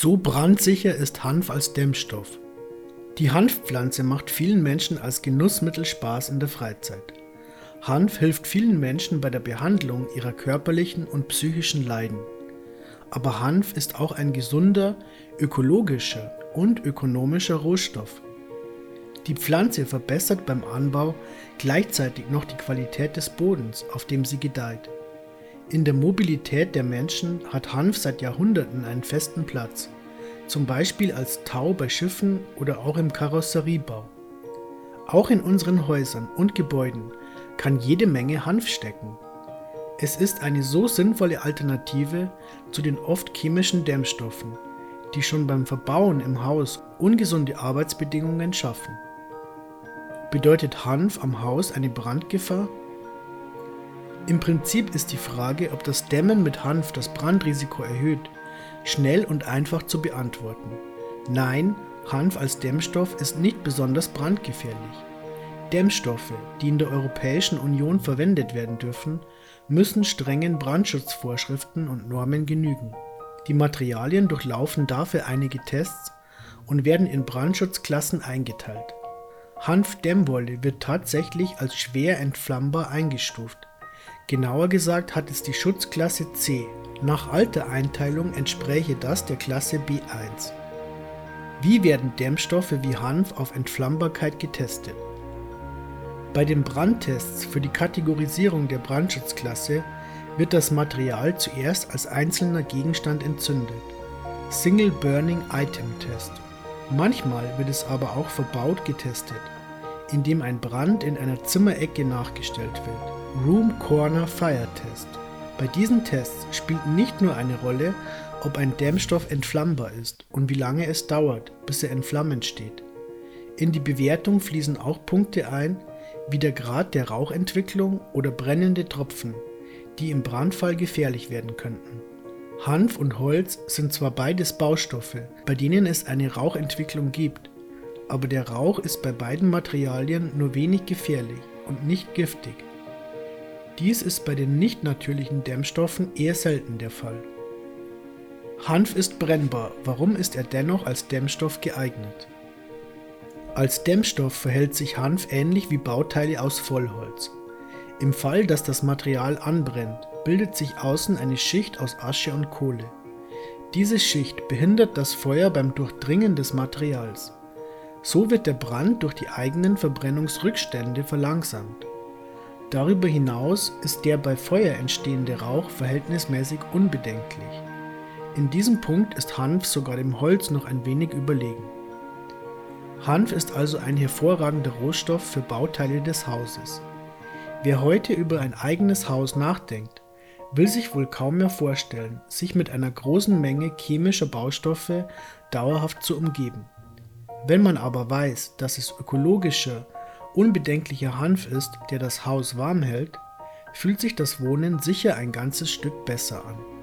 So brandsicher ist Hanf als Dämmstoff. Die Hanfpflanze macht vielen Menschen als Genussmittel Spaß in der Freizeit. Hanf hilft vielen Menschen bei der Behandlung ihrer körperlichen und psychischen Leiden. Aber Hanf ist auch ein gesunder, ökologischer und ökonomischer Rohstoff. Die Pflanze verbessert beim Anbau gleichzeitig noch die Qualität des Bodens, auf dem sie gedeiht. In der Mobilität der Menschen hat Hanf seit Jahrhunderten einen festen Platz, zum Beispiel als Tau bei Schiffen oder auch im Karosseriebau. Auch in unseren Häusern und Gebäuden kann jede Menge Hanf stecken. Es ist eine so sinnvolle Alternative zu den oft chemischen Dämmstoffen, die schon beim Verbauen im Haus ungesunde Arbeitsbedingungen schaffen. Bedeutet Hanf am Haus eine Brandgefahr? Im Prinzip ist die Frage, ob das Dämmen mit Hanf das Brandrisiko erhöht, schnell und einfach zu beantworten. Nein, Hanf als Dämmstoff ist nicht besonders brandgefährlich. Dämmstoffe, die in der Europäischen Union verwendet werden dürfen, müssen strengen Brandschutzvorschriften und Normen genügen. Die Materialien durchlaufen dafür einige Tests und werden in Brandschutzklassen eingeteilt. Hanfdämmwolle wird tatsächlich als schwer entflammbar eingestuft. Genauer gesagt hat es die Schutzklasse C. Nach alter Einteilung entspräche das der Klasse B1. Wie werden Dämmstoffe wie Hanf auf Entflammbarkeit getestet? Bei den Brandtests für die Kategorisierung der Brandschutzklasse wird das Material zuerst als einzelner Gegenstand entzündet. Single Burning Item Test. Manchmal wird es aber auch verbaut getestet, indem ein Brand in einer Zimmerecke nachgestellt wird. Room Corner Fire Test. Bei diesen Tests spielt nicht nur eine Rolle, ob ein Dämmstoff entflammbar ist und wie lange es dauert, bis er entflammend steht. In die Bewertung fließen auch Punkte ein, wie der Grad der Rauchentwicklung oder brennende Tropfen, die im Brandfall gefährlich werden könnten. Hanf und Holz sind zwar beides Baustoffe, bei denen es eine Rauchentwicklung gibt, aber der Rauch ist bei beiden Materialien nur wenig gefährlich und nicht giftig. Dies ist bei den nicht natürlichen Dämmstoffen eher selten der Fall. Hanf ist brennbar, warum ist er dennoch als Dämmstoff geeignet? Als Dämmstoff verhält sich Hanf ähnlich wie Bauteile aus Vollholz. Im Fall, dass das Material anbrennt, bildet sich außen eine Schicht aus Asche und Kohle. Diese Schicht behindert das Feuer beim Durchdringen des Materials. So wird der Brand durch die eigenen Verbrennungsrückstände verlangsamt. Darüber hinaus ist der bei Feuer entstehende Rauch verhältnismäßig unbedenklich. In diesem Punkt ist Hanf sogar dem Holz noch ein wenig überlegen. Hanf ist also ein hervorragender Rohstoff für Bauteile des Hauses. Wer heute über ein eigenes Haus nachdenkt, will sich wohl kaum mehr vorstellen, sich mit einer großen Menge chemischer Baustoffe dauerhaft zu umgeben. Wenn man aber weiß, dass es ökologischer, unbedenklicher Hanf ist, der das Haus warm hält, fühlt sich das Wohnen sicher ein ganzes Stück besser an.